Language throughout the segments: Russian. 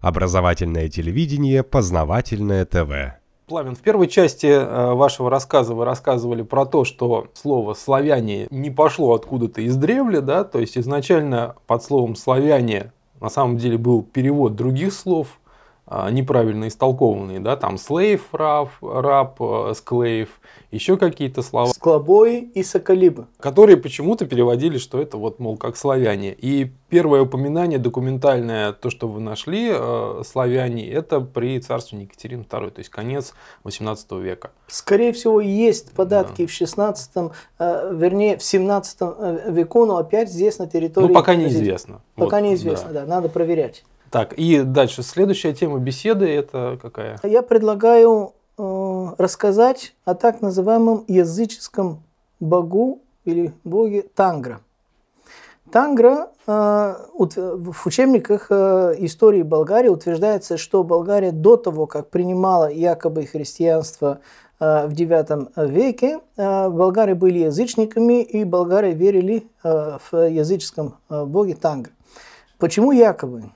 Образовательное телевидение, познавательное ТВ. Пламен, в первой части э, вашего рассказа вы рассказывали про то, что слово «славяне» не пошло откуда-то из древля, да, то есть изначально под словом «славяне» на самом деле был перевод других слов, неправильно истолкованные, да, там слейв, раб, раб, склейв, еще какие-то слова. Склобой и соколибы. Которые почему-то переводили, что это вот, мол, как славяне. И первое упоминание документальное, то, что вы нашли, э, славяне, это при царстве Екатерины II, то есть конец 18 века. Скорее всего, есть податки да. в 16 э, вернее, в 17 э, веку, но опять здесь на территории... Ну, пока неизвестно. Пока вот, неизвестно, да. да, надо проверять. Так, и дальше следующая тема беседы это какая? Я предлагаю э, рассказать о так называемом языческом богу или боге Тангра. Тангра э, в учебниках э, истории Болгарии утверждается, что Болгария до того, как принимала якобы христианство э, в IX веке, э, болгары были язычниками и болгары верили э, в языческом э, боге Тангра. Почему якобы?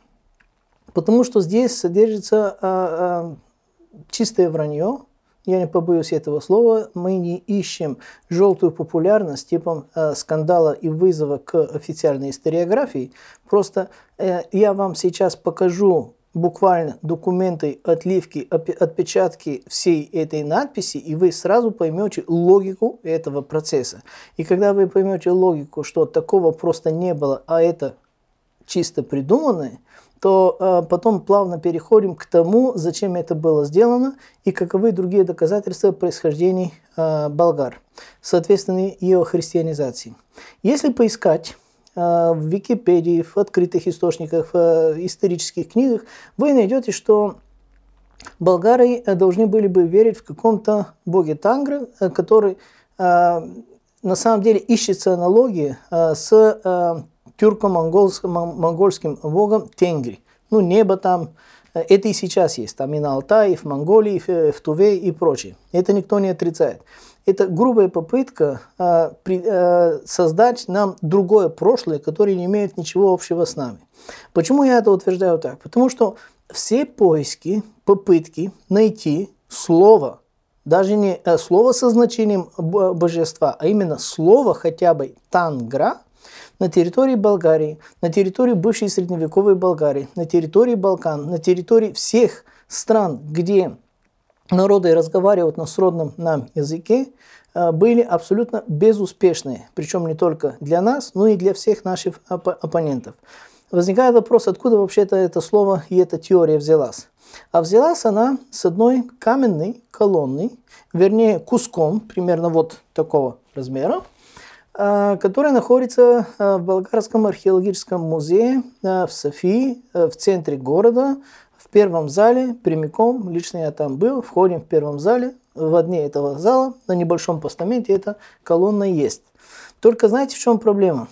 Потому что здесь содержится а, а, чистое вранье, я не побоюсь этого слова, мы не ищем желтую популярность типом э, скандала и вызова к официальной историографии. Просто э, я вам сейчас покажу буквально документы, отливки, отпечатки всей этой надписи, и вы сразу поймете логику этого процесса. И когда вы поймете логику, что такого просто не было, а это чисто придуманное, то э, потом плавно переходим к тому, зачем это было сделано и каковы другие доказательства происхождения э, болгар, соответственно, ее христианизации. Если поискать э, в Википедии, в открытых источниках, в исторических книгах, вы найдете, что болгары должны были бы верить в каком-то боге Тангра, э, который на самом деле ищется аналогии э, с тюрко-монгольским богом Тенгри. Ну, небо там, э, это и сейчас есть, там и на Алтае, и в Монголии, и в Туве и прочее. Это никто не отрицает. Это грубая попытка э, при, э, создать нам другое прошлое, которое не имеет ничего общего с нами. Почему я это утверждаю так? Потому что все поиски, попытки найти слово, даже не э, слово со значением божества, а именно слово хотя бы тангра – на территории Болгарии, на территории бывшей средневековой Болгарии, на территории Балкан, на территории всех стран, где народы разговаривают на сродном нам языке, э, были абсолютно безуспешные, причем не только для нас, но и для всех наших оп оппонентов. Возникает вопрос, откуда вообще-то это слово и эта теория взялась. А взялась она с одной каменной колонной, вернее куском, примерно вот такого размера, которая находится а, в Болгарском археологическом музее а, в Софии, в центре города, в первом зале, прямиком, лично я там был, входим в первом зале, в одне этого зала, на небольшом постаменте эта колонна есть. Только знаете, в чем проблема?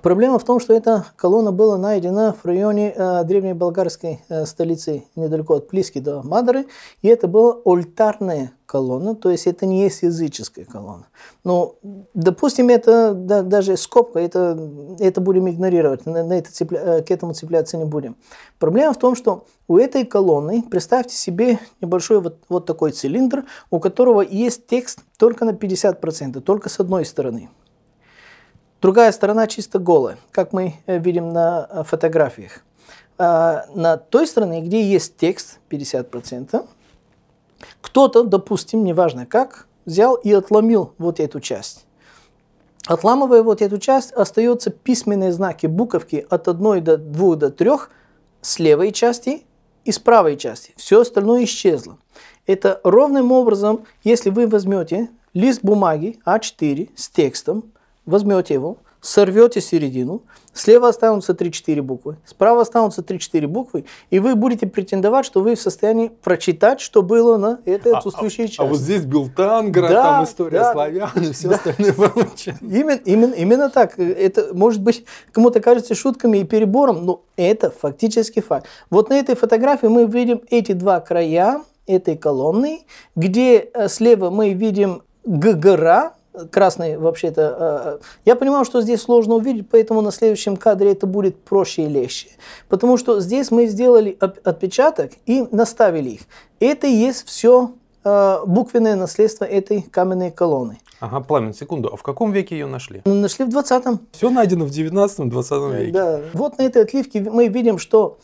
Проблема в том, что эта колонна была найдена в районе э, древней болгарской э, столицы, недалеко от Плиски до Мадары, и это была ольтарная колонна, то есть это не есть языческая колонна. Но, допустим, это да, даже скобка, это, это будем игнорировать, на, на это цепля, э, к этому цепляться не будем. Проблема в том, что у этой колонны, представьте себе небольшой вот, вот такой цилиндр, у которого есть текст только на 50%, только с одной стороны. Другая сторона чисто голая, как мы э, видим на э, фотографиях. А на той стороне, где есть текст 50%, кто-то, допустим, неважно как, взял и отломил вот эту часть. Отламывая вот эту часть, остаются письменные знаки, буковки от 1 до 2 до 3 с левой части и с правой части. Все остальное исчезло. Это ровным образом, если вы возьмете лист бумаги А4 с текстом, возьмете его, сорвете середину, слева останутся 3-4 буквы, справа останутся 3-4 буквы, и вы будете претендовать, что вы в состоянии прочитать, что было на этой отсутствующей а, части. А, а вот здесь был тангра, да, там история да, славян и все да. остальное именно, именно, именно так. Это может быть кому-то кажется шутками и перебором, но это фактически факт. Вот на этой фотографии мы видим эти два края этой колонны, где э, слева мы видим ГГРА, красный вообще-то. Я понимаю, что здесь сложно увидеть, поэтому на следующем кадре это будет проще и легче. Потому что здесь мы сделали отпечаток и наставили их. Это и есть все буквенное наследство этой каменной колонны. Ага, Пламен, секунду. А в каком веке ее нашли? Ну, нашли в 20-м. Все найдено в 19-20 веке. Да. Вот на этой отливке мы видим, что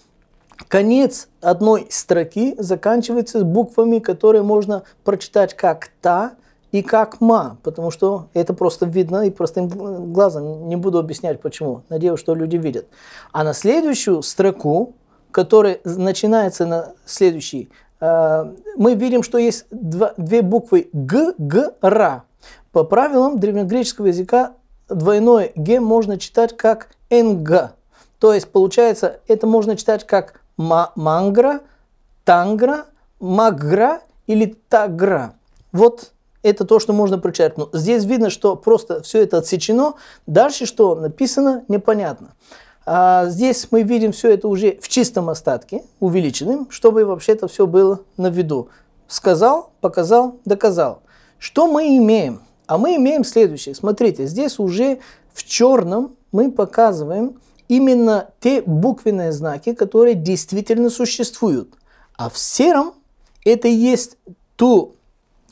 конец одной строки заканчивается буквами, которые можно прочитать как «та», и как ма, потому что это просто видно и простым глазом. Не буду объяснять почему. Надеюсь, что люди видят. А на следующую строку, которая начинается на следующий, э, мы видим, что есть два, две буквы Г, Г, Ра. По правилам древнегреческого языка двойное Г можно читать как НГ. То есть, получается, это можно читать как мангра, тангра, магра или тагра. Вот это то, что можно. Но здесь видно, что просто все это отсечено. Дальше что написано, непонятно. А здесь мы видим все это уже в чистом остатке, увеличенным, чтобы вообще-то все было на виду. Сказал, показал, доказал. Что мы имеем? А мы имеем следующее. Смотрите, здесь уже в черном мы показываем именно те буквенные знаки, которые действительно существуют. А в сером это есть ту,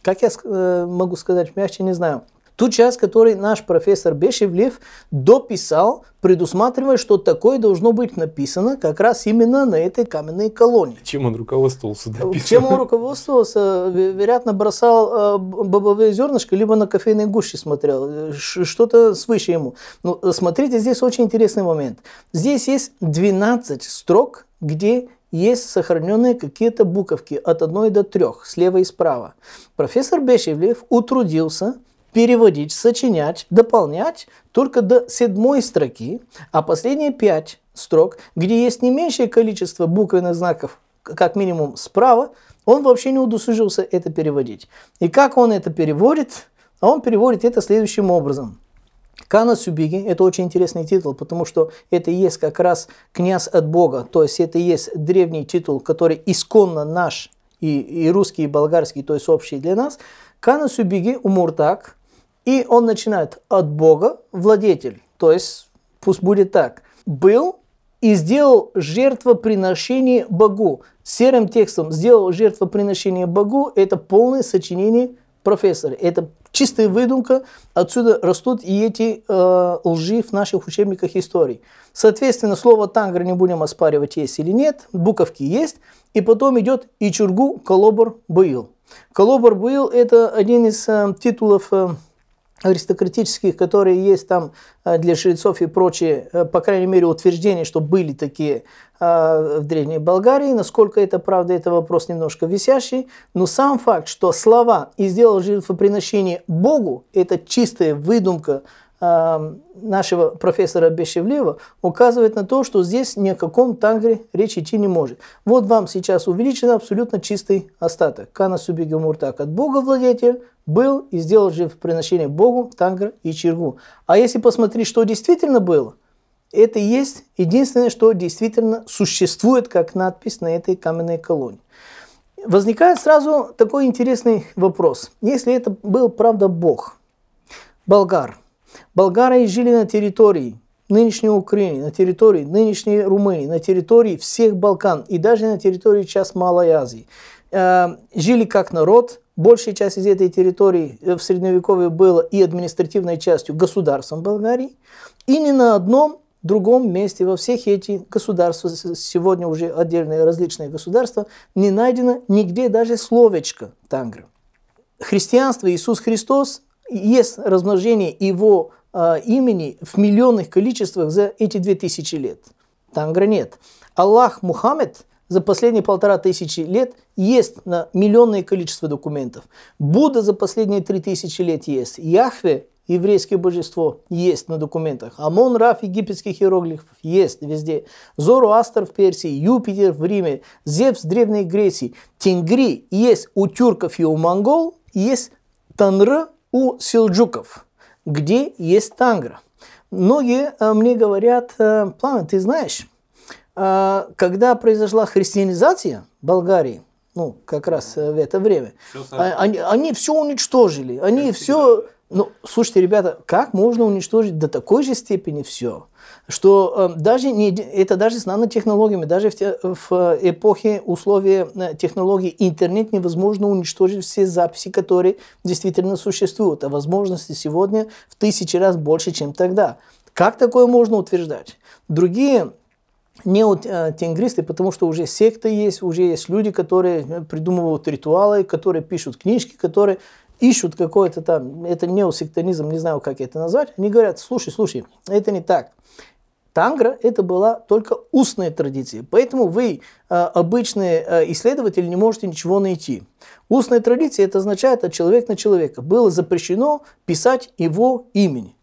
как я э, могу сказать мягче, не знаю, Ту часть, которую наш профессор Бешевлев дописал, предусматривая, что такое должно быть написано как раз именно на этой каменной колонне. Чем он руководствовался? Дописано? Чем он руководствовался? Вероятно, бросал э, бобовые зернышки, либо на кофейной гуще смотрел. Что-то свыше ему. Но ну, смотрите, здесь очень интересный момент. Здесь есть 12 строк, где есть сохраненные какие-то буковки от одной до трех, слева и справа. Профессор Бешевлев утрудился переводить, сочинять, дополнять только до седьмой строки, а последние пять строк, где есть не меньшее количество буквенных знаков, как минимум справа, он вообще не удосужился это переводить. И как он это переводит? А он переводит это следующим образом. Кана Сюбиги – это очень интересный титул, потому что это и есть как раз князь от Бога, то есть это и есть древний титул, который исконно наш, и, и русский, и болгарский, то есть общий для нас. Кана Сюбиги Умуртак и он начинает от Бога, владетель, то есть пусть будет так, был и сделал жертвоприношение Богу. Серым текстом сделал жертвоприношение Богу, это полное сочинение профессора. Это чистая выдумка, отсюда растут и эти э, лжи в наших учебниках истории. Соответственно, слово тангр не будем оспаривать, есть или нет, буковки есть, и потом идет и чургу колобор был. Колобор был это один из э, титулов э, аристократических, которые есть там э, для жрецов и прочее, э, по крайней мере, утверждения, что были такие э, в Древней Болгарии. Насколько это правда, это вопрос немножко висящий. Но сам факт, что слова «и сделал жертвоприношение Богу» – это чистая выдумка нашего профессора Бешевлева указывает на то, что здесь ни о каком тангре речь идти не может. Вот вам сейчас увеличен абсолютно чистый остаток. Кана Субиги от Бога владетель был и сделал жертвоприношение Богу, тангр и чергу. А если посмотреть, что действительно было, это и есть единственное, что действительно существует как надпись на этой каменной колонне. Возникает сразу такой интересный вопрос. Если это был, правда, Бог, болгар – Болгары жили на территории нынешней Украины, на территории нынешней Румынии, на территории всех Балкан и даже на территории сейчас Малой Азии. Э, жили как народ, большая часть из этой территории в Средневековье была и административной частью государством Болгарии, и ни на одном другом месте во всех этих государствах, сегодня уже отдельные различные государства, не найдено нигде даже словечко тангра. Христианство, Иисус Христос есть размножение его э, имени в миллионных количествах за эти две тысячи лет. Тангра нет. Аллах Мухаммед за последние полтора тысячи лет есть на миллионное количество документов. Будда за последние три тысячи лет есть. Яхве, еврейское божество, есть на документах. Амон Раф египетских иероглифов есть везде. Зороастер в Персии, Юпитер в Риме, Зевс в Древней Греции. Тенгри есть у тюрков и у монгол, есть Танры у селджуков, где есть тангра. Многие э, мне говорят, э, Пламен, ты знаешь, э, когда произошла христианизация Болгарии, ну, как раз в это время, они, они все уничтожили, они все, Ну, слушайте, ребята, как можно уничтожить до такой же степени все, что э, даже не, это даже с нанотехнологиями, даже в, те, в эпохе условий э, технологий интернет невозможно уничтожить все записи, которые действительно существуют, а возможности сегодня в тысячи раз больше, чем тогда. Как такое можно утверждать? Другие неотенгристы, потому что уже секты есть, уже есть люди, которые придумывают ритуалы, которые пишут книжки, которые ищут какой-то там, это неосектанизм, не знаю, как это назвать, они говорят, слушай, слушай, это не так. Тангра это была только устная традиция, поэтому вы, э, обычные э, исследователи, не можете ничего найти. Устная традиция это означает от человека на человека. Было запрещено писать его имени.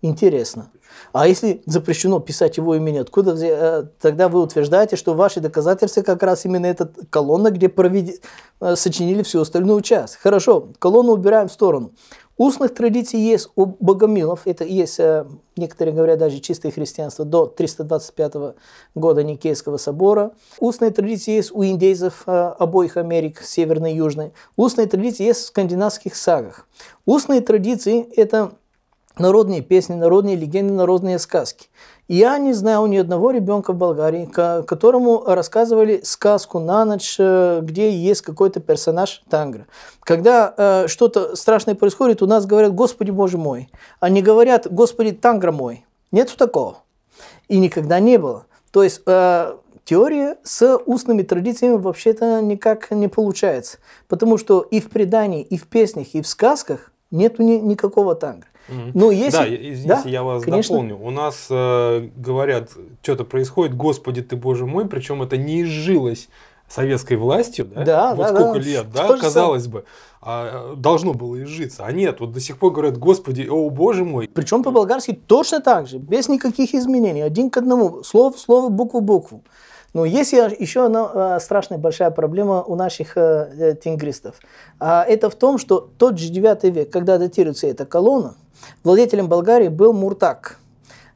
Интересно. А если запрещено писать его имени, откуда э, тогда вы утверждаете, что ваши доказательства как раз именно эта колонна, где проведи, э, сочинили всю остальную часть? Хорошо, колонну убираем в сторону. Устных традиций есть у богомилов, это есть, э, некоторые говорят, даже чистое христианство до 325 года Никейского собора. Устные традиции есть у индейцев обоих Америк, северной и южной. Устные традиции есть в скандинавских сагах. Устные традиции – это народные песни, народные легенды, народные сказки. Я не знаю ни одного ребенка в Болгарии, которому рассказывали сказку на ночь, э, где есть какой-то персонаж Тангра. Когда э, что-то страшное происходит, у нас говорят «Господи Боже мой», а не говорят «Господи Тангра мой». Нет такого. И никогда не было. То есть э, теория с устными традициями вообще-то никак не получается. Потому что и в предании, и в песнях, и в сказках нету ни, никакого Ну, если... Да, извините, да? я вас Конечно. дополню. У нас э, говорят, что-то происходит, Господи ты, Боже мой, причем это не изжилось советской властью, да? Да, вот да, сколько да. лет, да, Тоже казалось бы, а, должно было изжиться. А нет, вот до сих пор говорят, Господи, о Боже мой. Причем по-болгарски точно так же, без никаких изменений, один к одному, слово в слово, букву в букву. Но есть еще одна страшная большая проблема у наших э, э, тенгристов. А это в том, что тот же 9 век, когда датируется эта колонна, владетелем Болгарии был Муртак.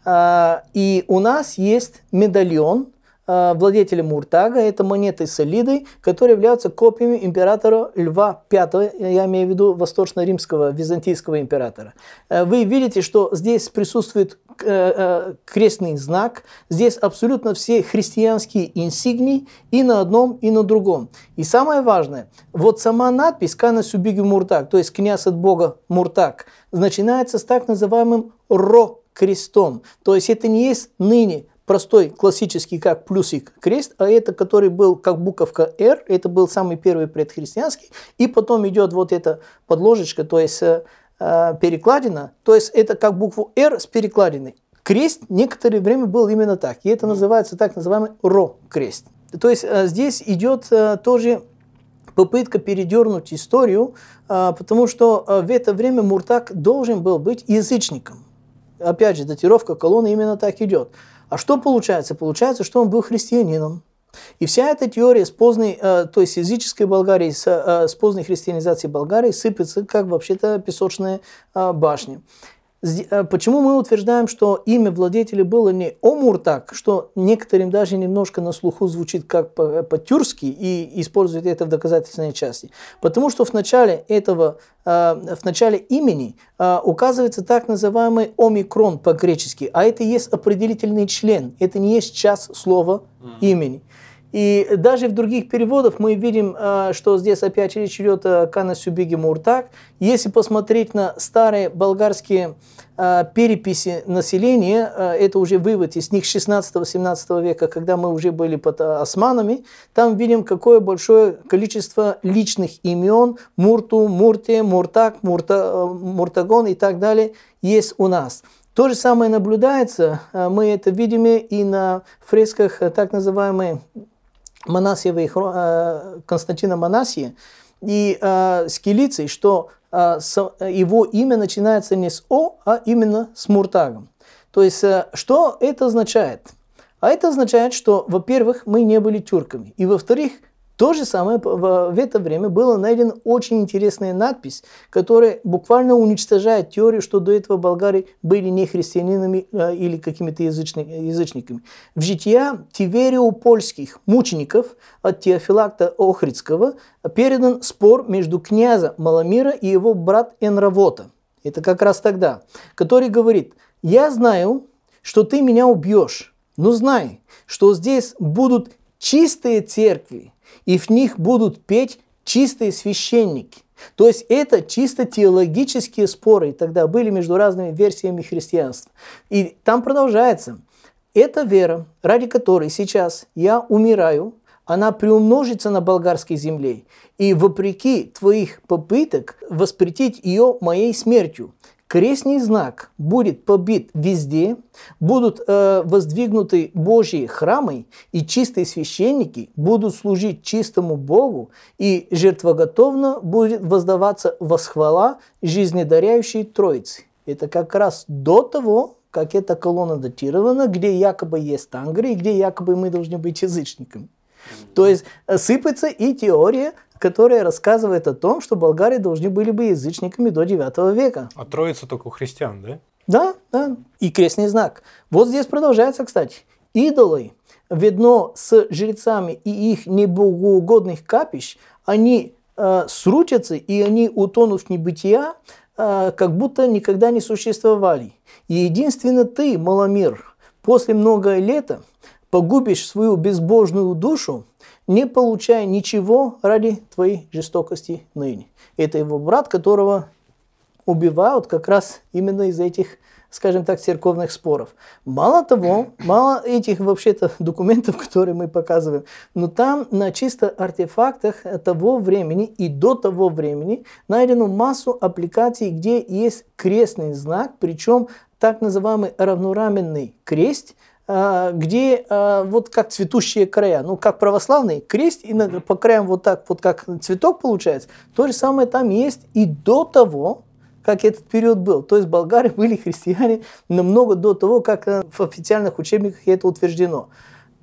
А, и у нас есть медальон, Э, владетеля Муртага, это монеты с солидой, которые являются копиями императора Льва V, я имею в виду восточно-римского, византийского императора. Э, вы видите, что здесь присутствует э, крестный знак, здесь абсолютно все христианские инсигнии и на одном, и на другом. И самое важное, вот сама надпись «Кана Субиги Муртаг», то есть «Князь от Бога Муртаг», начинается с так называемым «ро» крестом. То есть это не есть ныне простой, классический, как плюсик крест, а это, который был как буковка R, это был самый первый предхристианский, и потом идет вот эта подложечка, то есть э, э, перекладина, то есть это как букву R с перекладиной. Крест некоторое время был именно так, и это называется так называемый ро-крест. То есть э, здесь идет э, тоже попытка передернуть историю, э, потому что э, в это время Муртак должен был быть язычником. Опять же, датировка колонны именно так идет. А что получается? Получается, что он был христианином. И вся эта теория с поздней, э, то есть языческой Болгарии, с, э, с поздней христианизацией Болгарии сыпется, как вообще-то песочная э, башня. Э, почему мы утверждаем, что имя владетеля было не Омуртак, что некоторым даже немножко на слуху звучит как по-тюркски и используют это в доказательственной части? Потому что в начале этого, э, в начале имени э, указывается так называемый омикрон по-гречески, а это есть определительный член, это не есть час слова имени. И даже в других переводах мы видим, э, что здесь опять речь идет о Кана Сюбиге Муртак. Если посмотреть на старые болгарские э, переписи населения, э, это уже вывод из них 16-17 века, когда мы уже были под османами, там видим, какое большое количество личных имен, Мурту, Мурте, Муртак, Мурта, Муртагон и так далее есть у нас. То же самое наблюдается, мы это видим и на фресках так называемой Манасьевой, э, Константина Манасия и э, с Килицей, что э, его имя начинается не с О, а именно с Муртагом. То есть, что это означает? А это означает, что, во-первых, мы не были тюрками, и, во-вторых, то же самое в, это время было найдена очень интересная надпись, которая буквально уничтожает теорию, что до этого болгары были не христианинами а, или какими-то язычниками. В жития Тивериопольских мучеников от Теофилакта Охридского передан спор между князем Маламира и его брат Энравота. Это как раз тогда, который говорит, я знаю, что ты меня убьешь, но знай, что здесь будут чистые церкви, и в них будут петь чистые священники. То есть это чисто теологические споры тогда были между разными версиями христианства. И там продолжается. Эта вера, ради которой сейчас я умираю, она приумножится на болгарской земле. И вопреки твоих попыток воспретить ее моей смертью, Крестный знак будет побит везде, будут э, воздвигнуты Божьи храмы, и чистые священники будут служить чистому Богу, и жертвоготовно будет воздаваться восхвала жизнедаряющей Троицы. Это как раз до того, как эта колонна датирована, где якобы есть тангры, и где якобы мы должны быть язычниками. То есть э, сыпется и теория которая рассказывает о том, что болгары должны были бы язычниками до 9 века. А троица только у христиан, да? Да, да. И крестный знак. Вот здесь продолжается, кстати. Идолы, видно с жрецами и их небогоугодных капищ, они э, срутятся и они утонут в небытия, э, как будто никогда не существовали. И единственно ты, Маломир, после много лета погубишь свою безбожную душу, не получая ничего ради твоей жестокости ныне. Это его брат, которого убивают как раз именно из этих, скажем так, церковных споров. Мало того, мало этих вообще-то документов, которые мы показываем, но там на чисто артефактах того времени и до того времени найдено массу аппликаций, где есть крестный знак, причем так называемый равнораменный крест – где а, вот как цветущие края, ну как православный крест, и по краям вот так вот как цветок получается, то же самое там есть и до того, как этот период был. То есть болгары были христиане намного до того, как э, в официальных учебниках это утверждено.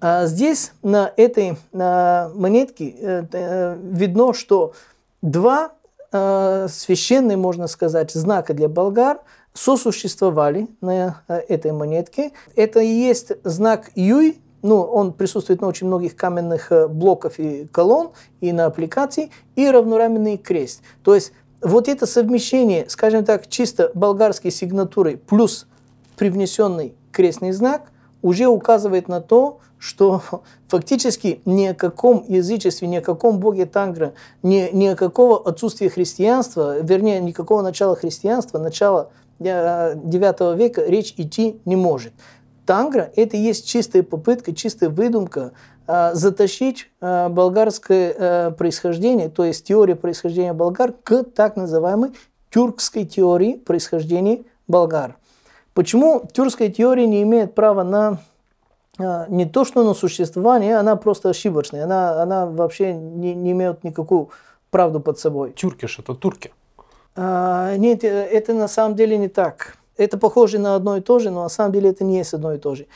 А здесь на этой монетке э, э, видно, что два священные, можно сказать, знака для болгар – сосуществовали на э, этой монетке. Это и есть знак Юй, ну, он присутствует на очень многих каменных э, блоках и колонн, и на аппликации, и равнораменный крест. То есть вот это совмещение, скажем так, чисто болгарской сигнатуры плюс привнесенный крестный знак уже указывает на то, что фактически ни о каком язычестве, ни о каком боге Тангра, ни, ни о какого отсутствия христианства, вернее, никакого начала христианства, начала 9 века речь идти не может. Тангра – это есть чистая попытка, чистая выдумка а, затащить а, болгарское а, происхождение, то есть теория происхождения болгар, к так называемой тюркской теории происхождения болгар. Почему тюркская теория не имеет права на не то, что на существование, она просто ошибочная, она, она вообще не, не имеет никакую правду под собой. Тюркиш – это турки. А, нет, э, это на самом деле не так. Это похоже на одно и то же, но на самом деле это не есть одно и то же.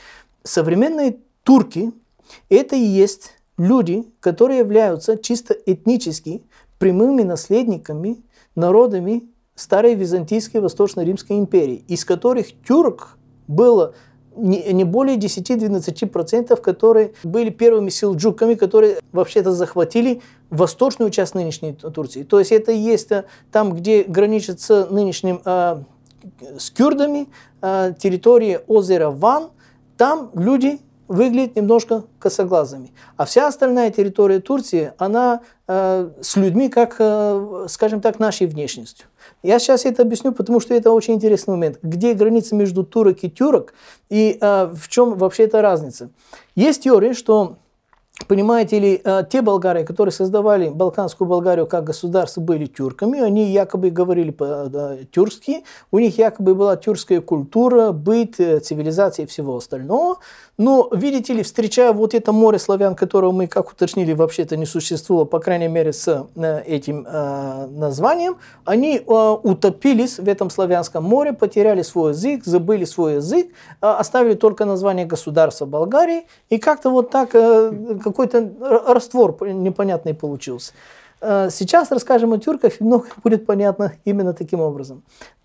Современные турки – это и есть люди, которые являются чисто этнически прямыми наследниками народами старой Византийской Восточно-Римской империи, из которых тюрк было не, не более 10-12%, которые были первыми селджуками, которые вообще-то захватили восточную часть нынешней Турции. То есть это есть э, там, где граничит с нынешним э, с кюрдами, э, территория озера Ван, там люди выглядят немножко косоглазыми. А вся остальная территория Турции, она э, с людьми, как, э, скажем так, нашей внешностью. Я сейчас это объясню, потому что это очень интересный момент. Где граница между турок и тюрок и э, в чем вообще эта разница? Есть теория, что Понимаете ли, э, те болгары, которые создавали Балканскую Болгарию как государство, были тюрками, они якобы говорили по-тюркски, у них якобы была тюркская культура, быт, э, цивилизация и всего остального. Но, видите ли, встречая вот это море славян, которого мы, как уточнили, вообще-то не существовало, по крайней мере, с э, этим названием, они утопились в этом славянском море, потеряли свой язык, забыли свой язык, оставили только название государства Болгарии, и как-то вот так, какой-то раствор непонятный получился. Сейчас расскажем о тюрках, и много будет понятно именно таким образом.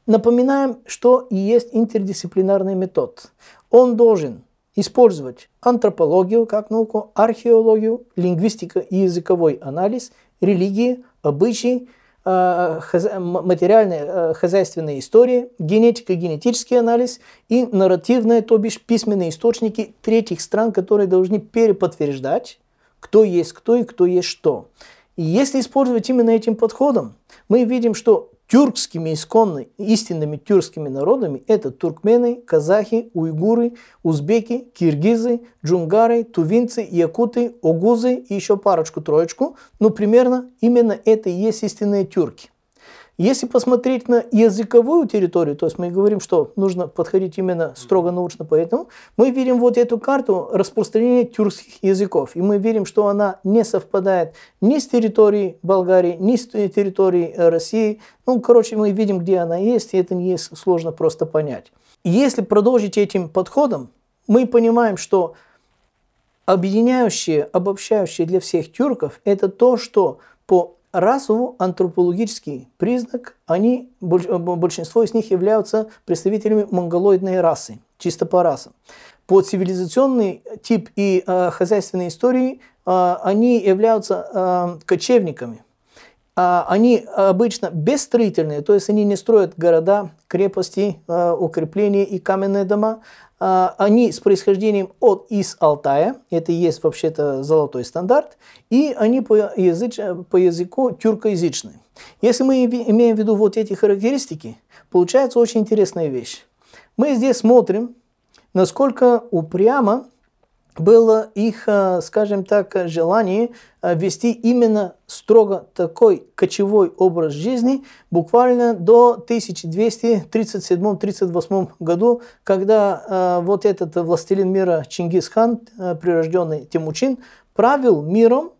Напоминаем, что и есть интердисциплинарный метод. Он должен использовать антропологию как науку, археологию, лингвистика и языковой анализ, религии, обычаи, э, материальные э, хозяйственные истории, генетика, генетический анализ и нарративные, то бишь письменные источники третьих стран, которые должны переподтверждать, кто есть кто и кто есть что. И если использовать именно этим подходом, мы видим, что тюркскими исконно истинными тюркскими народами это туркмены, казахи, уйгуры, узбеки, киргизы, джунгары, тувинцы, якуты, огузы и еще парочку-троечку. Но примерно именно это и есть истинные тюрки. Если посмотреть на языковую территорию, то есть мы говорим, что нужно подходить именно строго научно, поэтому мы видим вот эту карту распространения тюркских языков. И мы видим, что она не совпадает ни с территорией Болгарии, ни с территорией России. Ну, короче, мы видим, где она есть, и это не есть сложно просто понять. если продолжить этим подходом, мы понимаем, что объединяющее, обобщающее для всех тюрков – это то, что по расово-антропологический признак, они, большинство из них являются представителями монголоидной расы, чисто по расам. По цивилизационный тип и э, хозяйственной истории э, они являются э, кочевниками. А они обычно бесстроительные, то есть они не строят города, крепости, э, укрепления и каменные дома. А, они с происхождением от из Алтая, это есть вообще-то золотой стандарт, и они по, языч, по языку тюркоязычные. Если мы имеем в виду вот эти характеристики, получается очень интересная вещь. Мы здесь смотрим, насколько упрямо было их, э, скажем так, желание э, вести именно строго такой кочевой образ жизни буквально до 1237-38 году, когда э, вот этот властелин мира Чингисхан, прирожденный Тимучин, правил миром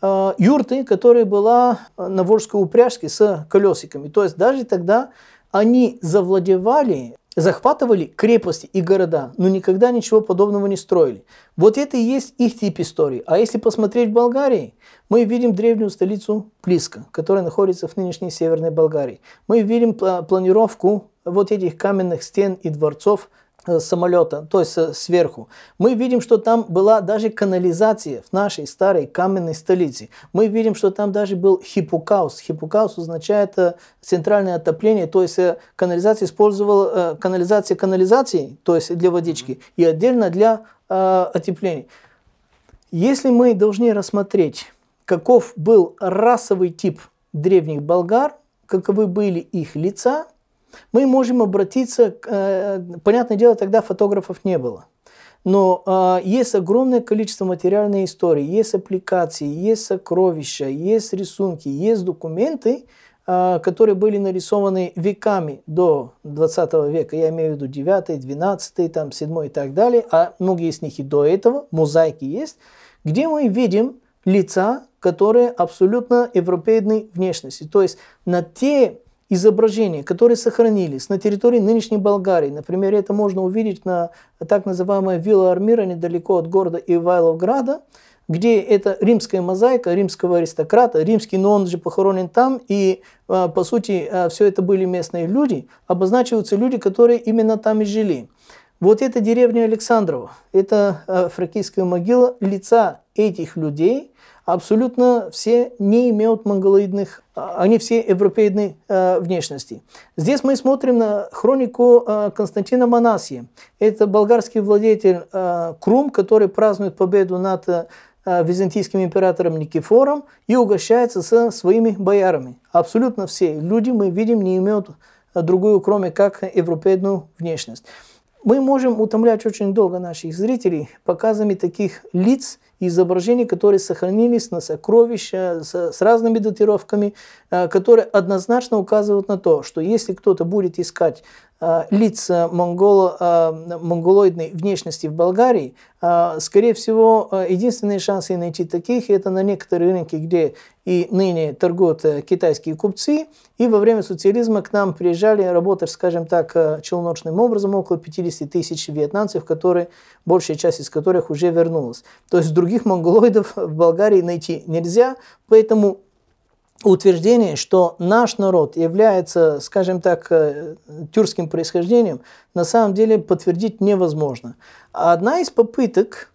юрты, которая была на Волжской упряжке с колесиками. То есть даже тогда они завладевали захватывали крепости и города, но никогда ничего подобного не строили. Вот это и есть их тип истории. А если посмотреть в Болгарии, мы видим древнюю столицу Плиска, которая находится в нынешней Северной Болгарии. Мы видим планировку вот этих каменных стен и дворцов с самолета, то есть э, сверху, мы видим, что там была даже канализация в нашей старой каменной столице. Мы видим, что там даже был хипокаус. Хипокаус означает э, центральное отопление, то есть канализация использовала канализация канализации, то есть для водички, и отдельно для отопления. Если мы должны рассмотреть, каков был расовый тип древних болгар, каковы были их лица, мы можем обратиться, э, понятное дело, тогда фотографов не было. Но э, есть огромное количество материальной истории, есть аппликации, есть сокровища, есть рисунки, есть документы, э, которые были нарисованы веками до 20 века. Я имею в виду 9, 12, там, 7 и так далее. А многие из них и до этого, мозаики есть, где мы видим лица, которые абсолютно европейной внешности. То есть на те изображения, которые сохранились на территории нынешней Болгарии. Например, это можно увидеть на так называемой Вилла Армира недалеко от города Ивайловграда, где это римская мозаика римского аристократа, римский, но он же похоронен там, и а, по сути а, все это были местные люди, обозначиваются люди, которые именно там и жили. Вот эта деревня Александрова, это а, фракийская могила лица этих людей – абсолютно все не имеют монголоидных, а, они все европейной э, внешности. Здесь мы смотрим на хронику э, Константина Манасия. Это болгарский владетель э, Крум, который празднует победу над э, византийским императором Никифором и угощается со своими боярами. Абсолютно все люди, мы видим, не имеют другую, кроме как европейную внешность. Мы можем утомлять очень долго наших зрителей показами таких лиц, изображений, которые сохранились на сокровища с, с разными датировками, э, которые однозначно указывают на то, что если кто-то будет искать э, лица монголо, э, монголоидной внешности в Болгарии, скорее всего, единственные шансы найти таких это на некоторые рынки, где и ныне торгуют китайские купцы, и во время социализма к нам приезжали работать, скажем так, челночным образом около 50 тысяч вьетнамцев, которые, большая часть из которых уже вернулась. То есть, других монголоидов в Болгарии найти нельзя, поэтому утверждение, что наш народ является, скажем так, э, тюркским происхождением, на самом деле подтвердить невозможно. Одна из попыток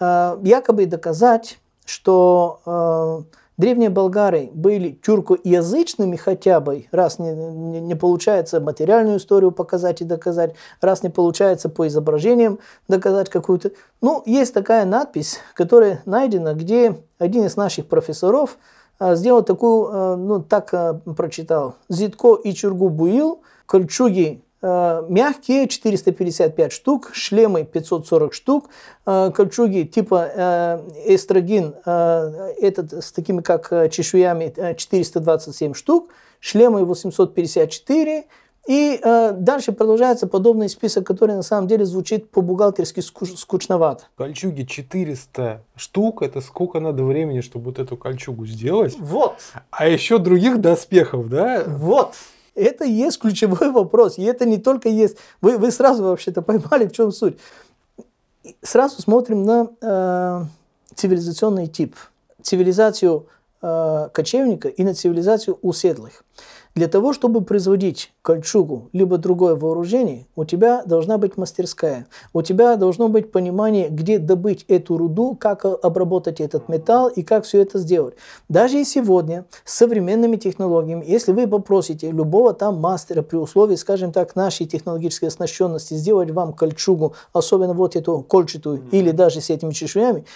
э, якобы доказать, что э, древние болгары были тюркоязычными хотя бы, раз не, не, не получается материальную историю показать и доказать, раз не получается по изображениям доказать какую-то. Ну, есть такая надпись, которая найдена, где один из наших профессоров – а, сделал такую, а, ну так а, прочитал. Зитко и Чургу Буил, кольчуги мягкие 455 штук, шлемы 540 штук, кольчуги типа эстрогин, этот с такими как чешуями 427 штук, шлемы 854 и э, дальше продолжается подобный список, который на самом деле звучит по-бухгалтерски скуч, скучновато. Кольчуги 400 штук, это сколько надо времени, чтобы вот эту кольчугу сделать? Вот. А еще других доспехов, да? Вот. Это и есть ключевой вопрос. И это не только есть... Вы, вы сразу вообще-то поймали, в чем суть. Сразу смотрим на э, цивилизационный тип. Цивилизацию э, кочевника и на цивилизацию уседлых. Для того, чтобы производить кольчугу, либо другое вооружение, у тебя должна быть мастерская. У тебя должно быть понимание, где добыть эту руду, как обработать этот металл и как все это сделать. Даже и сегодня с современными технологиями, если вы попросите любого там мастера при условии, скажем так, нашей технологической оснащенности сделать вам кольчугу, особенно вот эту кольчатую mm-hmm. или даже с этими чешуями,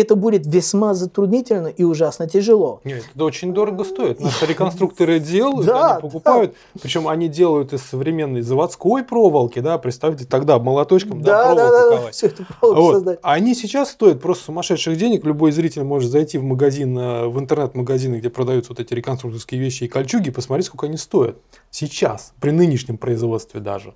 это будет весьма затруднительно и ужасно тяжело. Нет, это очень дорого стоит. Наши реконструкторы делают, они покупают. Причем они делают из современной заводской проволоки, да, представьте, тогда молоточком да, да, проволоку да, все это проволоку создать. Они сейчас стоят просто сумасшедших денег. Любой зритель может зайти в магазин, э, в интернет-магазины, где продаются вот эти реконструкторские вещи и кольчуги, и посмотреть, сколько они стоят. Сейчас, при нынешнем производстве даже.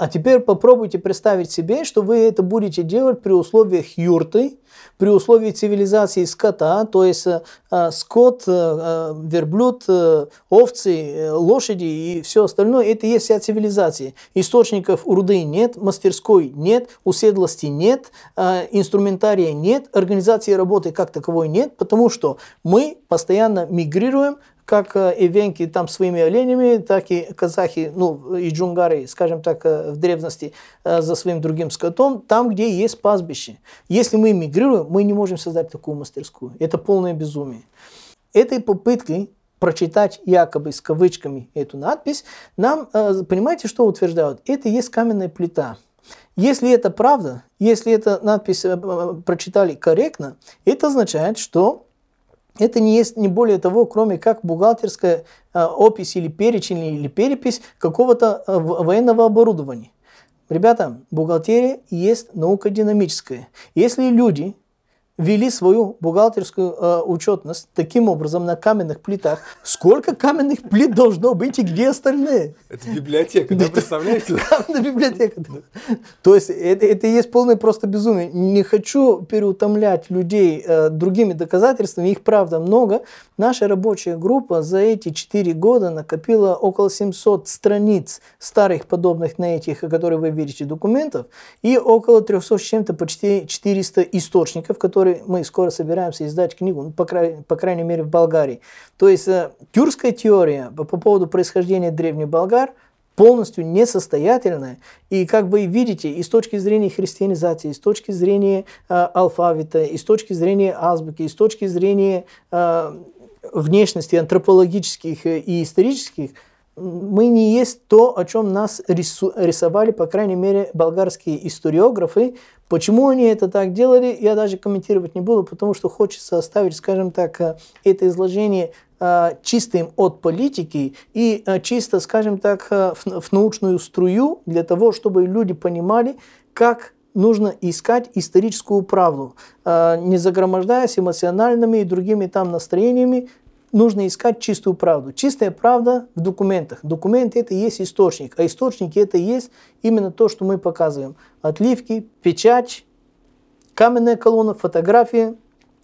А теперь попробуйте представить себе, что вы это будете делать при условиях юрты, при условии цивилизации скота, то есть э, э скот, э, э, верблюд, э, овцы, э, лошади и все остальное, это есть вся цивилизация. Источников руды нет, мастерской нет, уседлости нет, э, инструментария нет, организации работы как таковой нет, потому что мы постоянно мигрируем как эвенки там своими оленями, так и казахи, ну и джунгары, скажем так, э, в древности э, за своим другим скотом, там, где есть пастбище. Если мы мигрируем, мы не можем создать такую мастерскую. Это полное безумие. Этой попыткой прочитать якобы с кавычками эту надпись, нам, э, понимаете, что утверждают? Это есть каменная плита. Если это правда, если эту надпись прочитали корректно, это означает, что это не есть не более того, кроме как бухгалтерская э, опись или перечень или перепись какого-то э, военного оборудования. Ребята, бухгалтерия есть наука динамическая. Если люди вели свою бухгалтерскую э, учетность таким образом на каменных плитах. Сколько каменных плит должно быть и где остальные? Это библиотека, да, представляете? Это библиотека. То есть это, это и есть полное просто безумие. Не хочу переутомлять людей э, другими доказательствами, их правда много. Наша рабочая группа за эти 4 года накопила около 700 страниц старых подобных на этих, которые вы видите, документов, и около 300 с чем-то почти 400 источников, которые которой мы скоро собираемся издать книгу, ну, по, край, по крайней мере в Болгарии. То есть э, тюркская теория по, по поводу происхождения древних болгар полностью несостоятельная. И как вы видите, и с точки зрения христианизации, и с точки зрения э, алфавита, и с точки зрения азбуки, и с точки зрения э, внешности антропологических и исторических, мы не есть то, о чем нас рису, рисовали, по крайней мере, болгарские историографы. Почему они это так делали, я даже комментировать не буду, потому что хочется оставить, скажем так, э, это изложение э, чистым от политики и э, чисто, скажем так, в научную струю для того, чтобы люди понимали, как нужно искать историческую правду, не загромождаясь эмоциональными и другими там настроениями, нужно искать чистую правду. Чистая правда в документах. Документ это и есть источник, а источники это и есть именно то, что мы показываем. Отливки, печать, каменная колонна, фотография,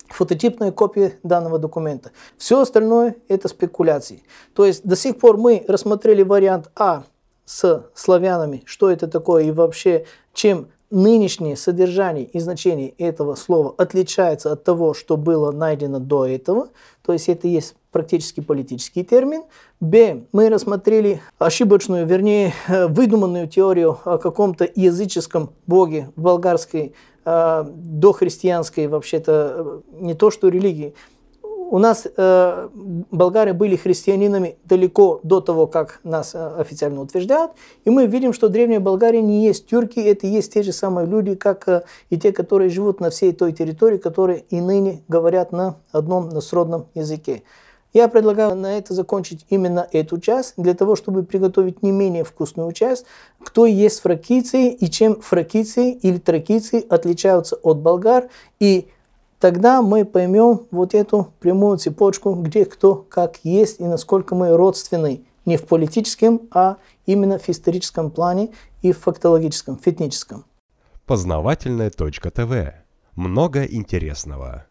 фототипная копия данного документа. Все остальное это спекуляции. То есть до сих пор мы рассмотрели вариант А с славянами, что это такое и вообще чем нынешнее содержание и значение этого слова отличается от того, что было найдено до этого, то есть это есть практически политический термин. Б. Мы рассмотрели ошибочную, вернее, выдуманную теорию о каком-то языческом боге в болгарской э, дохристианской, вообще-то, не то что религии, у нас э, болгары были христианинами далеко до того, как нас э, официально утверждают, и мы видим, что древняя Болгария не есть тюрки, это есть те же самые люди, как э, и те, которые живут на всей той территории, которые и ныне говорят на одном насродном языке. Я предлагаю на это закончить именно эту часть, для того, чтобы приготовить не менее вкусную часть, кто есть фракийцы и чем фракийцы или тракийцы отличаются от болгар, и тогда мы поймем вот эту прямую цепочку, где кто как есть и насколько мы родственны не в политическом, а именно в историческом плане и в фактологическом, в этническом. Познавательная точка ТВ. Много интересного.